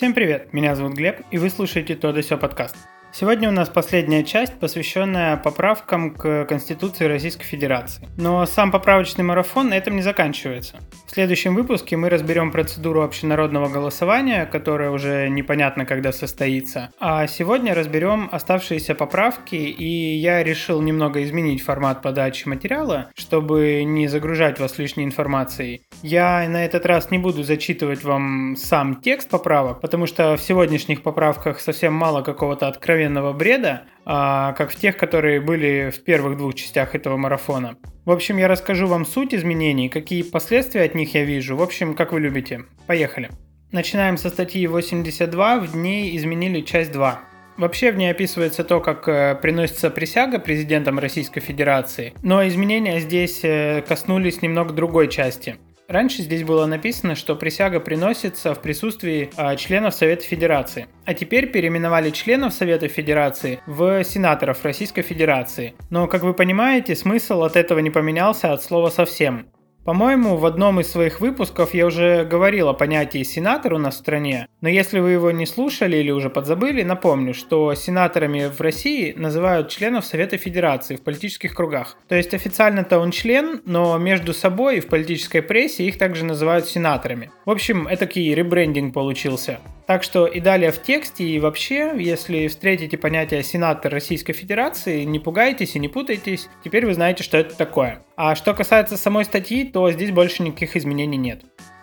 Всем привет, меня зовут Глеб, и вы слушаете «То да сё» подкаст. Сегодня у нас последняя часть, посвященная поправкам к Конституции Российской Федерации. Но сам поправочный марафон на этом не заканчивается. В следующем выпуске мы разберем процедуру общенародного голосования, которая уже непонятно когда состоится. А сегодня разберем оставшиеся поправки, и я решил немного изменить формат подачи материала, чтобы не загружать вас лишней информацией. Я на этот раз не буду зачитывать вам сам текст поправок, потому что в сегодняшних поправках совсем мало какого-то откровенного бреда, а, как в тех, которые были в первых двух частях этого марафона. В общем, я расскажу вам суть изменений, какие последствия от них я вижу. В общем, как вы любите. Поехали. Начинаем со статьи 82. В ней изменили часть 2. Вообще в ней описывается то, как э, приносится присяга президентом Российской Федерации, но изменения здесь э, коснулись немного другой части. Раньше здесь было написано, что присяга приносится в присутствии а, членов Совета Федерации. А теперь переименовали членов Совета Федерации в сенаторов Российской Федерации. Но, как вы понимаете, смысл от этого не поменялся от слова совсем. По-моему, в одном из своих выпусков я уже говорил о понятии сенатор у нас в стране, но если вы его не слушали или уже подзабыли, напомню, что сенаторами в России называют членов Совета Федерации в политических кругах. То есть официально-то он член, но между собой и в политической прессе их также называют сенаторами. В общем, этакий ребрендинг получился. Так что и далее в тексте, и вообще, если встретите понятие «сенатор Российской Федерации», не пугайтесь и не путайтесь, теперь вы знаете, что это такое. А что касается самой статьи, то здесь больше никаких изменений нет.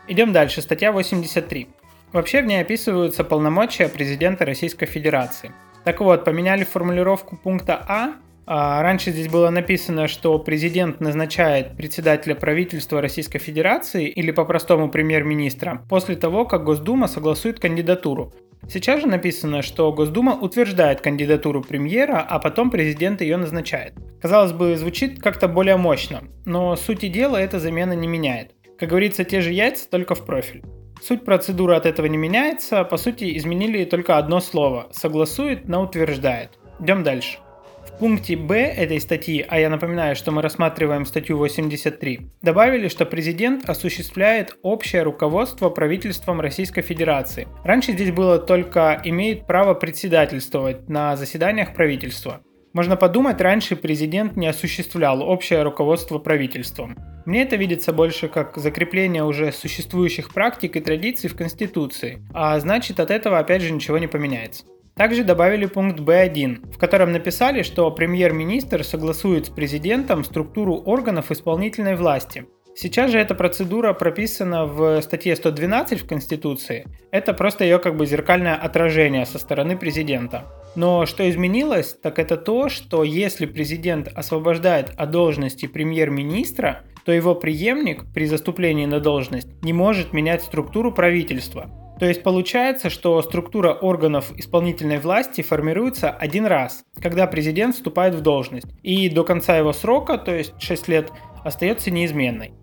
Идем дальше, статья 83. Вообще в ней описываются полномочия президента Российской Федерации. Так вот, поменяли формулировку пункта А раньше здесь было написано, что президент назначает председателя правительства Российской Федерации или по-простому премьер-министра после того, как Госдума согласует кандидатуру. Сейчас же написано, что Госдума утверждает кандидатуру премьера, а потом президент ее назначает. Казалось бы, звучит как-то более мощно, но сути дела эта замена не меняет. Как говорится, те же яйца, только в профиль. Суть процедуры от этого не меняется, по сути изменили только одно слово – согласует на утверждает. Идем дальше. Пункте Б этой статьи, а я напоминаю, что мы рассматриваем статью 83, добавили, что президент осуществляет общее руководство правительством Российской Федерации. Раньше здесь было только имеет право председательствовать на заседаниях правительства. Можно подумать, раньше президент не осуществлял общее руководство правительством. Мне это видится больше как закрепление уже существующих практик и традиций в Конституции, а значит от этого опять же ничего не поменяется. Также добавили пункт B1, в котором написали, что премьер-министр согласует с президентом структуру органов исполнительной власти. Сейчас же эта процедура прописана в статье 112 в Конституции. Это просто ее как бы зеркальное отражение со стороны президента. Но что изменилось, так это то, что если президент освобождает от должности премьер-министра, то его преемник при заступлении на должность не может менять структуру правительства. То есть получается, что структура органов исполнительной власти формируется один раз, когда президент вступает в должность, и до конца его срока, то есть 6 лет, остается неизменной.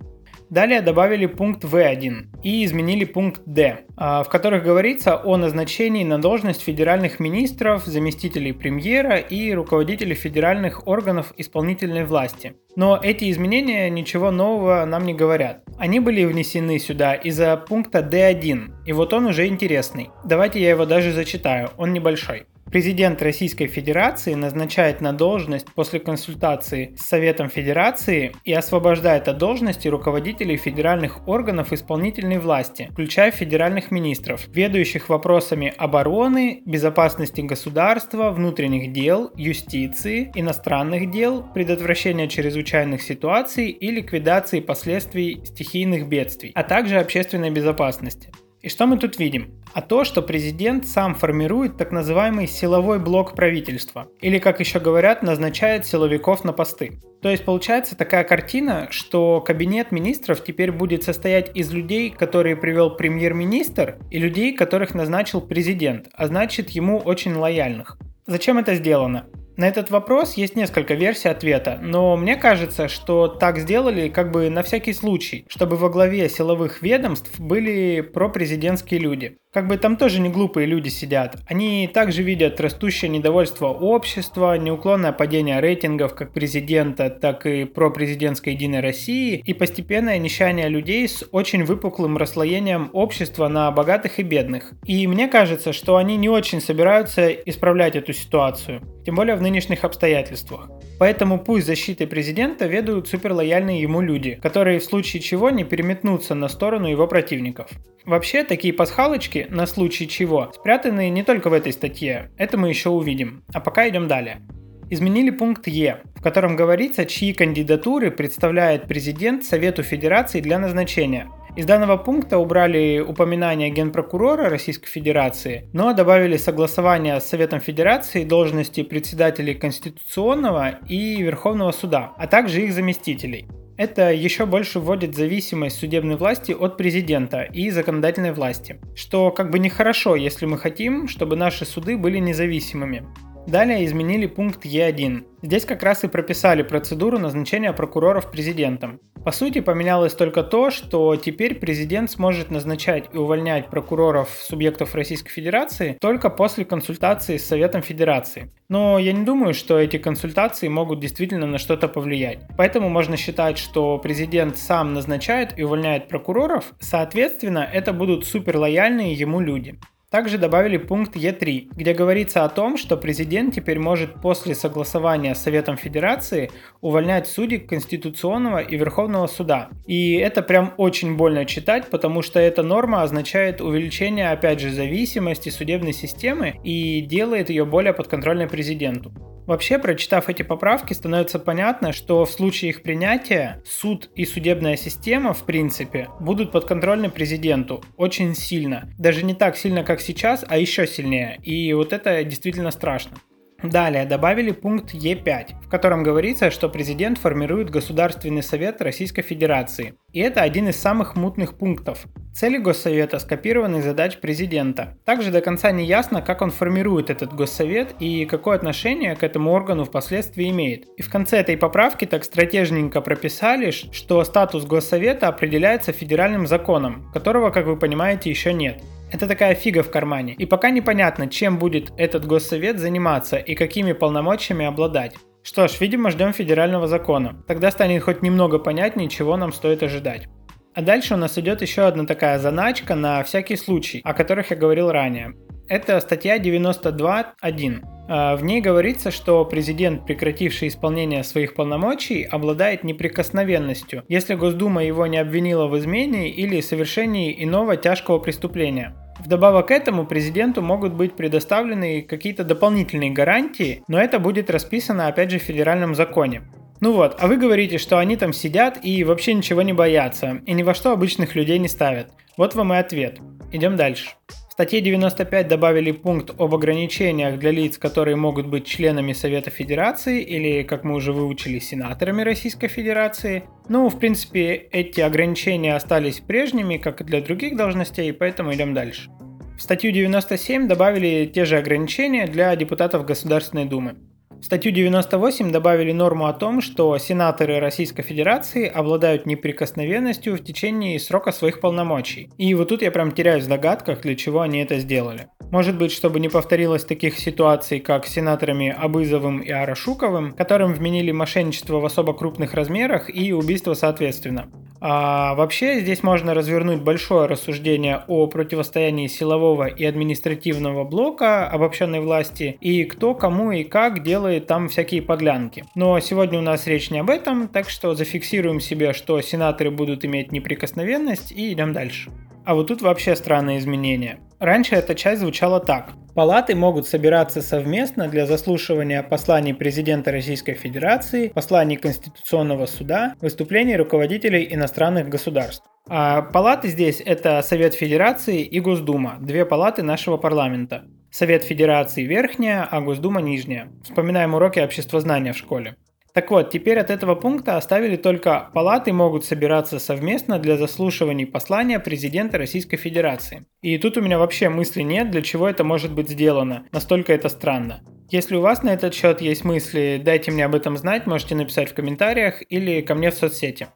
Далее добавили пункт В1 и изменили пункт Д, а, в которых говорится о назначении на должность федеральных министров, заместителей премьера и руководителей федеральных органов исполнительной власти. Но эти изменения ничего нового нам не говорят. Они были внесены сюда из-за пункта D1, и вот он уже интересный. Давайте я его даже зачитаю, он небольшой. Президент Российской Федерации назначает на должность после консультации с Советом Федерации и освобождает от должности руководителей федеральных органов исполнительной власти, включая федеральных министров, ведущих вопросами обороны, безопасности государства, внутренних дел, юстиции, иностранных дел, предотвращения чрезвычайных ситуаций и ликвидации последствий стихийных бедствий, а также общественной безопасности. И что мы тут видим? А то, что президент сам формирует так называемый силовой блок правительства, или, как еще говорят, назначает силовиков на посты. То есть получается такая картина, что кабинет министров теперь будет состоять из людей, которые привел премьер-министр, и людей, которых назначил президент, а значит ему очень лояльных. Зачем это сделано? На этот вопрос есть несколько версий ответа, но мне кажется, что так сделали как бы на всякий случай, чтобы во главе силовых ведомств были пропрезидентские люди. Как бы там тоже не глупые люди сидят. Они также видят растущее недовольство общества, неуклонное падение рейтингов как президента, так и пропрезидентской Единой России и постепенное нищание людей с очень выпуклым расслоением общества на богатых и бедных. И мне кажется, что они не очень собираются исправлять эту ситуацию, тем более в нынешних обстоятельствах. Поэтому пусть защитой президента ведут суперлояльные ему люди, которые в случае чего не переметнутся на сторону его противников. Вообще, такие пасхалочки, на случай чего, спрятаны не только в этой статье, это мы еще увидим. А пока идем далее. Изменили пункт Е, в котором говорится, чьи кандидатуры представляет президент Совету Федерации для назначения. Из данного пункта убрали упоминание генпрокурора Российской Федерации, но добавили согласование с Советом Федерации должности председателей Конституционного и Верховного суда, а также их заместителей. Это еще больше вводит зависимость судебной власти от президента и законодательной власти, что как бы нехорошо, если мы хотим, чтобы наши суды были независимыми. Далее изменили пункт Е1. Здесь как раз и прописали процедуру назначения прокуроров президентом. По сути, поменялось только то, что теперь президент сможет назначать и увольнять прокуроров субъектов Российской Федерации только после консультации с Советом Федерации. Но я не думаю, что эти консультации могут действительно на что-то повлиять. Поэтому можно считать, что президент сам назначает и увольняет прокуроров, соответственно, это будут суперлояльные ему люди. Также добавили пункт Е3, где говорится о том, что президент теперь может после согласования с Советом Федерации увольнять судей Конституционного и Верховного суда. И это прям очень больно читать, потому что эта норма означает увеличение, опять же, зависимости судебной системы и делает ее более подконтрольной президенту. Вообще, прочитав эти поправки, становится понятно, что в случае их принятия суд и судебная система, в принципе, будут подконтрольны президенту очень сильно. Даже не так сильно, как сейчас, а еще сильнее. И вот это действительно страшно. Далее добавили пункт Е5, в котором говорится, что президент формирует Государственный совет Российской Федерации. И это один из самых мутных пунктов. Цели Госсовета скопированы из задач президента. Также до конца не ясно, как он формирует этот Госсовет и какое отношение к этому органу впоследствии имеет. И в конце этой поправки так стратежненько прописали, что статус Госсовета определяется федеральным законом, которого, как вы понимаете, еще нет. Это такая фига в кармане. И пока непонятно, чем будет этот госсовет заниматься и какими полномочиями обладать. Что ж, видимо, ждем федерального закона. Тогда станет хоть немного понятнее, чего нам стоит ожидать. А дальше у нас идет еще одна такая заначка на всякий случай, о которых я говорил ранее. Это статья 92.1. А, в ней говорится, что президент, прекративший исполнение своих полномочий, обладает неприкосновенностью, если Госдума его не обвинила в измене или совершении иного тяжкого преступления. Вдобавок к этому президенту могут быть предоставлены какие-то дополнительные гарантии, но это будет расписано опять же в федеральном законе. Ну вот, а вы говорите, что они там сидят и вообще ничего не боятся, и ни во что обычных людей не ставят. Вот вам и ответ. Идем дальше. Статье 95 добавили пункт об ограничениях для лиц, которые могут быть членами Совета Федерации или, как мы уже выучили, сенаторами Российской Федерации. Ну, в принципе, эти ограничения остались прежними, как и для других должностей, поэтому идем дальше. В статью 97 добавили те же ограничения для депутатов Государственной Думы. В статью 98 добавили норму о том, что сенаторы Российской Федерации обладают неприкосновенностью в течение срока своих полномочий. И вот тут я прям теряюсь в догадках, для чего они это сделали. Может быть, чтобы не повторилось таких ситуаций, как с сенаторами Абызовым и Арашуковым, которым вменили мошенничество в особо крупных размерах и убийство соответственно. А вообще здесь можно развернуть большое рассуждение о противостоянии силового и административного блока обобщенной власти и кто кому и как делает там всякие подлянки. Но сегодня у нас речь не об этом, так что зафиксируем себе, что сенаторы будут иметь неприкосновенность и идем дальше. А вот тут вообще странные изменения. Раньше эта часть звучала так. Палаты могут собираться совместно для заслушивания посланий президента Российской Федерации, посланий Конституционного суда, выступлений руководителей иностранных государств. А палаты здесь это Совет Федерации и Госдума, две палаты нашего парламента. Совет Федерации верхняя, а Госдума нижняя. Вспоминаем уроки обществознания в школе. Так вот, теперь от этого пункта оставили только палаты могут собираться совместно для заслушиваний послания президента Российской Федерации. И тут у меня вообще мысли нет, для чего это может быть сделано. Настолько это странно. Если у вас на этот счет есть мысли, дайте мне об этом знать, можете написать в комментариях или ко мне в соцсети.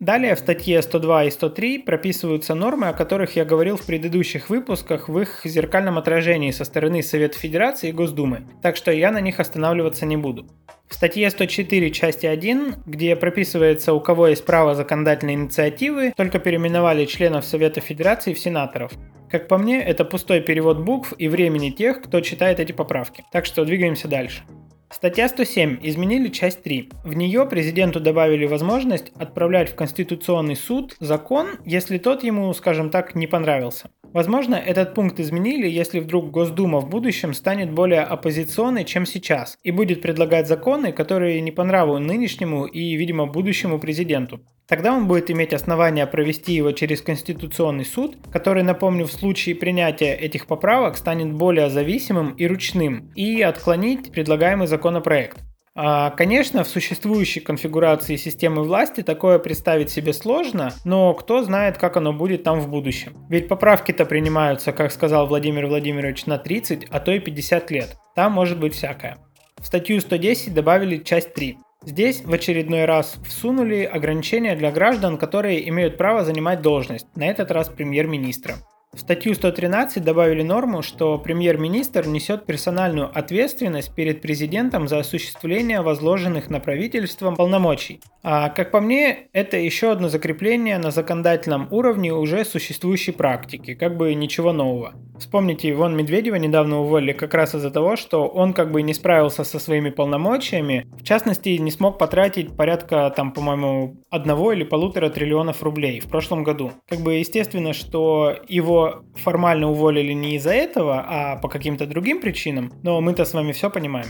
Далее в статье 102 и 103 прописываются нормы, о которых я говорил в предыдущих выпусках в их зеркальном отражении со стороны Совета Федерации и Госдумы, так что я на них останавливаться не буду. В статье 104 части 1, где прописывается, у кого есть право законодательной инициативы, только переименовали членов Совета Федерации в сенаторов. Как по мне, это пустой перевод букв и времени тех, кто читает эти поправки. Так что двигаемся дальше. Статья 107. Изменили часть 3. В нее президенту добавили возможность отправлять в Конституционный суд закон, если тот ему, скажем так, не понравился. Возможно, этот пункт изменили, если вдруг Госдума в будущем станет более оппозиционной, чем сейчас, и будет предлагать законы, которые не по нынешнему и, видимо, будущему президенту. Тогда он будет иметь основания провести его через Конституционный суд, который, напомню, в случае принятия этих поправок станет более зависимым и ручным, и отклонить предлагаемый законопроект. А, конечно, в существующей конфигурации системы власти такое представить себе сложно, но кто знает, как оно будет там в будущем. Ведь поправки-то принимаются, как сказал Владимир Владимирович, на 30, а то и 50 лет. Там может быть всякое. В статью 110 добавили часть 3. Здесь в очередной раз всунули ограничения для граждан, которые имеют право занимать должность, на этот раз премьер-министра. В статью 113 добавили норму, что премьер-министр несет персональную ответственность перед президентом за осуществление возложенных на правительство полномочий. А как по мне, это еще одно закрепление на законодательном уровне уже существующей практики, как бы ничего нового. Вспомните, Иван Медведева недавно уволили как раз из-за того, что он как бы не справился со своими полномочиями, в частности, не смог потратить порядка, там, по-моему, одного или полутора триллионов рублей в прошлом году. Как бы естественно, что его формально уволили не из-за этого, а по каким-то другим причинам, но мы-то с вами все понимаем.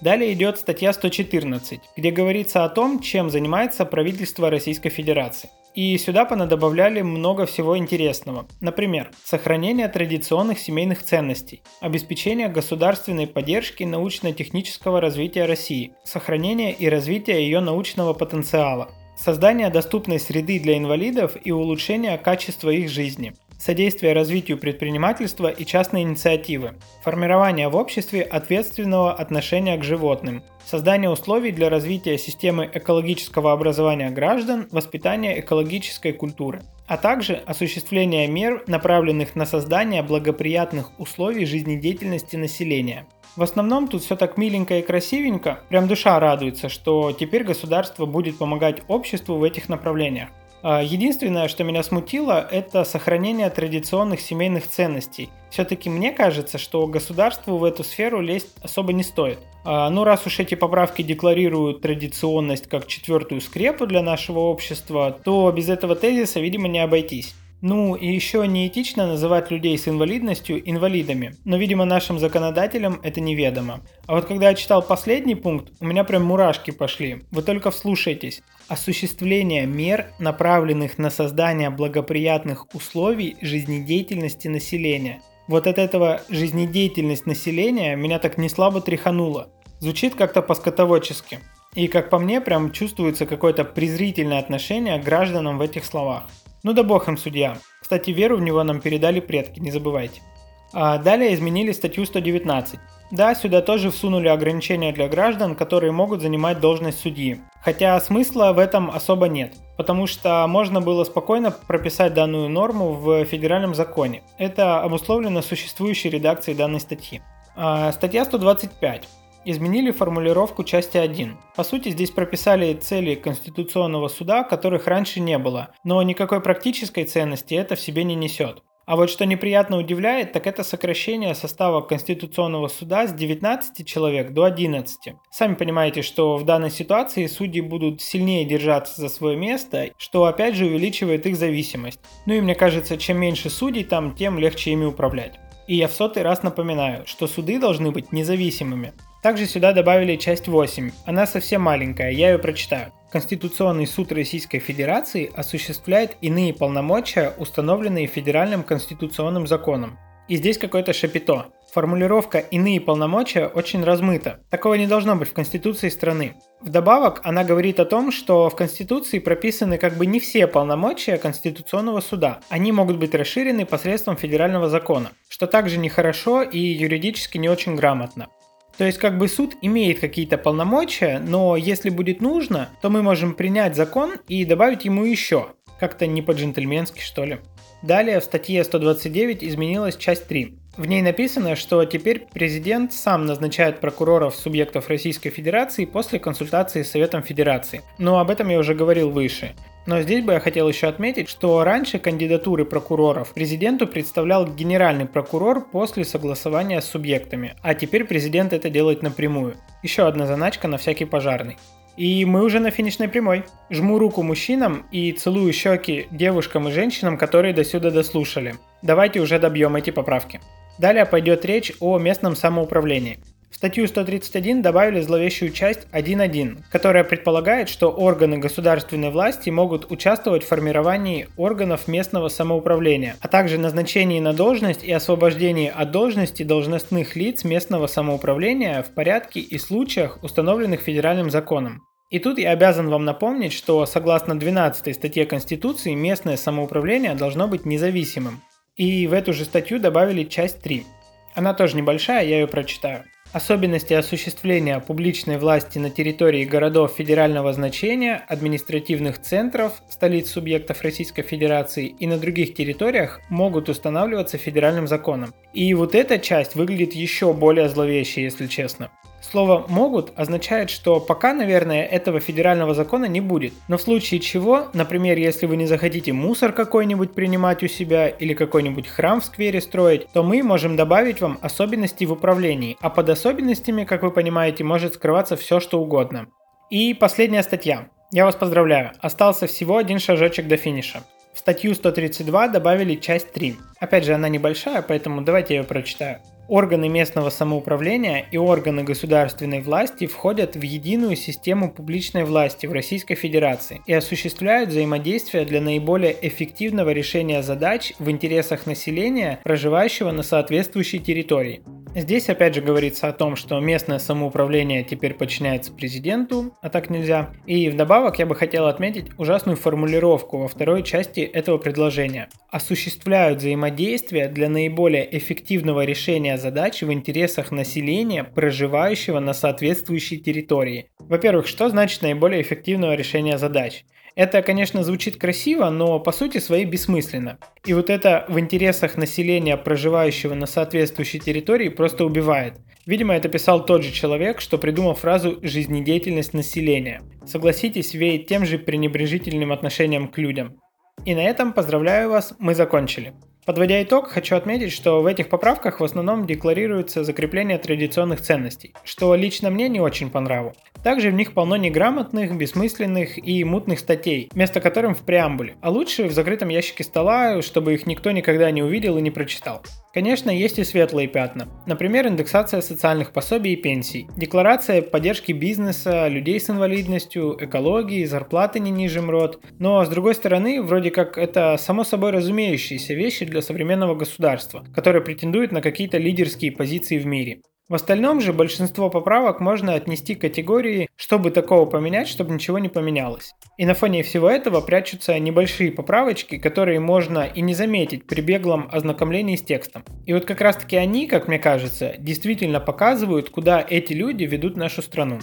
Далее идет статья 114, где говорится о том, чем занимается правительство Российской Федерации. И сюда понадобавляли много всего интересного. Например, сохранение традиционных семейных ценностей, обеспечение государственной поддержки научно-технического развития России, сохранение и развитие ее научного потенциала, создание доступной среды для инвалидов и улучшение качества их жизни – содействие развитию предпринимательства и частной инициативы, формирование в обществе ответственного отношения к животным, создание условий для развития системы экологического образования граждан, воспитание экологической культуры, а также осуществление мер, направленных на создание благоприятных условий жизнедеятельности населения. В основном тут все так миленько и красивенько, прям душа радуется, что теперь государство будет помогать обществу в этих направлениях. А, единственное, что меня смутило, это сохранение традиционных семейных ценностей. Все-таки мне кажется, что государству в эту сферу лезть особо не стоит. А, ну, раз уж эти поправки декларируют традиционность как четвертую скрепу для нашего общества, то без этого тезиса, видимо, не обойтись. Ну и еще неэтично называть людей с инвалидностью инвалидами, но, видимо, нашим законодателям это неведомо. А вот когда я читал последний пункт, у меня прям мурашки пошли. Вы только вслушайтесь. Осуществление мер, направленных на создание благоприятных условий жизнедеятельности населения. Вот от этого жизнедеятельность населения меня так не слабо тряхануло. Звучит как-то по-скотоводчески. И, как по мне, прям чувствуется какое-то презрительное отношение к гражданам в этих словах. Ну да бог им судья. Кстати, веру в него нам передали предки, не забывайте. А далее изменили статью 119. Да, сюда тоже всунули ограничения для граждан, которые могут занимать должность судьи. Хотя смысла в этом особо нет, потому что можно было спокойно прописать данную норму в федеральном законе. Это обусловлено существующей редакцией данной статьи. А, статья 125 изменили формулировку части 1. По сути, здесь прописали цели Конституционного суда, которых раньше не было, но никакой практической ценности это в себе не несет. А вот что неприятно удивляет, так это сокращение состава Конституционного суда с 19 человек до 11. Сами понимаете, что в данной ситуации судьи будут сильнее держаться за свое место, что опять же увеличивает их зависимость. Ну и мне кажется, чем меньше судей там, тем легче ими управлять. И я в сотый раз напоминаю, что суды должны быть независимыми. Также сюда добавили часть 8. Она совсем маленькая, я ее прочитаю. Конституционный суд Российской Федерации осуществляет иные полномочия, установленные федеральным конституционным законом. И здесь какое-то шапито. Формулировка «иные полномочия» очень размыта. Такого не должно быть в Конституции страны. Вдобавок, она говорит о том, что в Конституции прописаны как бы не все полномочия Конституционного суда. Они могут быть расширены посредством федерального закона, что также нехорошо и юридически не очень грамотно. То есть как бы суд имеет какие-то полномочия, но если будет нужно, то мы можем принять закон и добавить ему еще. Как-то не по-джентльменски что ли. Далее в статье 129 изменилась часть 3. В ней написано, что теперь президент сам назначает прокуроров субъектов Российской Федерации после консультации с Советом Федерации. Но об этом я уже говорил выше. Но здесь бы я хотел еще отметить, что раньше кандидатуры прокуроров президенту представлял генеральный прокурор после согласования с субъектами, а теперь президент это делает напрямую. Еще одна заначка на всякий пожарный. И мы уже на финишной прямой. Жму руку мужчинам и целую щеки девушкам и женщинам, которые до сюда дослушали. Давайте уже добьем эти поправки. Далее пойдет речь о местном самоуправлении. В статью 131 добавили зловещую часть 1.1, которая предполагает, что органы государственной власти могут участвовать в формировании органов местного самоуправления, а также назначении на должность и освобождении от должности должностных лиц местного самоуправления в порядке и случаях, установленных федеральным законом. И тут я обязан вам напомнить, что согласно 12 статье Конституции местное самоуправление должно быть независимым. И в эту же статью добавили часть 3. Она тоже небольшая, я ее прочитаю. Особенности осуществления публичной власти на территории городов федерального значения, административных центров, столиц субъектов Российской Федерации и на других территориях могут устанавливаться федеральным законом. И вот эта часть выглядит еще более зловеще, если честно. Слово «могут» означает, что пока, наверное, этого федерального закона не будет. Но в случае чего, например, если вы не захотите мусор какой-нибудь принимать у себя или какой-нибудь храм в сквере строить, то мы можем добавить вам особенности в управлении. А под особенностями, как вы понимаете, может скрываться все что угодно. И последняя статья. Я вас поздравляю, остался всего один шажочек до финиша. В статью 132 добавили часть 3. Опять же, она небольшая, поэтому давайте я ее прочитаю. Органы местного самоуправления и органы государственной власти входят в единую систему публичной власти в Российской Федерации и осуществляют взаимодействие для наиболее эффективного решения задач в интересах населения, проживающего на соответствующей территории. Здесь опять же говорится о том, что местное самоуправление теперь подчиняется президенту, а так нельзя. И вдобавок я бы хотел отметить ужасную формулировку во второй части этого предложения. Осуществляют взаимодействие для наиболее эффективного решения задач в интересах населения, проживающего на соответствующей территории. Во-первых, что значит наиболее эффективного решения задач? Это, конечно, звучит красиво, но по сути своей бессмысленно. И вот это в интересах населения, проживающего на соответствующей территории, просто убивает. Видимо, это писал тот же человек, что придумал фразу «жизнедеятельность населения». Согласитесь, веет тем же пренебрежительным отношением к людям. И на этом поздравляю вас, мы закончили. Подводя итог, хочу отметить, что в этих поправках в основном декларируется закрепление традиционных ценностей, что лично мне не очень по нраву. Также в них полно неграмотных, бессмысленных и мутных статей, вместо которым в преамбуле, а лучше в закрытом ящике стола, чтобы их никто никогда не увидел и не прочитал. Конечно, есть и светлые пятна. Например, индексация социальных пособий и пенсий, декларация поддержки бизнеса, людей с инвалидностью, экологии, зарплаты не ниже МРОД. Но с другой стороны, вроде как это само собой разумеющиеся вещи для современного государства, которое претендует на какие-то лидерские позиции в мире. В остальном же большинство поправок можно отнести к категории «чтобы такого поменять, чтобы ничего не поменялось». И на фоне всего этого прячутся небольшие поправочки, которые можно и не заметить при беглом ознакомлении с текстом. И вот как раз таки они, как мне кажется, действительно показывают, куда эти люди ведут нашу страну.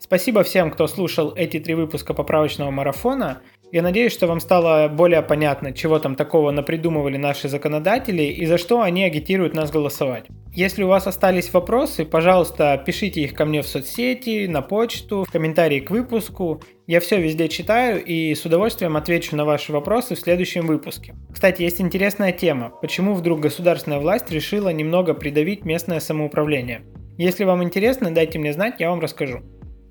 Спасибо всем, кто слушал эти три выпуска поправочного марафона. Я надеюсь, что вам стало более понятно, чего там такого напридумывали наши законодатели и за что они агитируют нас голосовать. Если у вас остались вопросы, пожалуйста, пишите их ко мне в соцсети, на почту, в комментарии к выпуску. Я все везде читаю и с удовольствием отвечу на ваши вопросы в следующем выпуске. Кстати, есть интересная тема. Почему вдруг государственная власть решила немного придавить местное самоуправление? Если вам интересно, дайте мне знать, я вам расскажу.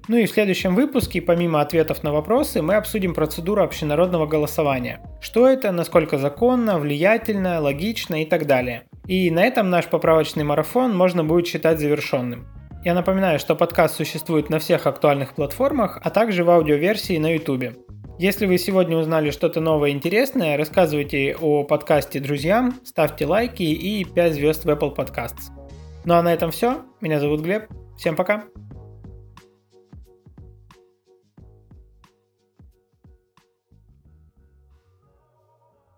Ну и в следующем выпуске, помимо ответов на вопросы, мы обсудим процедуру общенародного голосования. Что это, насколько законно, влиятельно, логично и так далее. И на этом наш поправочный марафон можно будет считать завершенным. Я напоминаю, что подкаст существует на всех актуальных платформах, а также в аудиоверсии на YouTube. Если вы сегодня узнали что-то новое и интересное, рассказывайте о подкасте друзьям, ставьте лайки и 5 звезд в Apple Podcasts. Ну а на этом все. Меня зовут Глеб. Всем пока.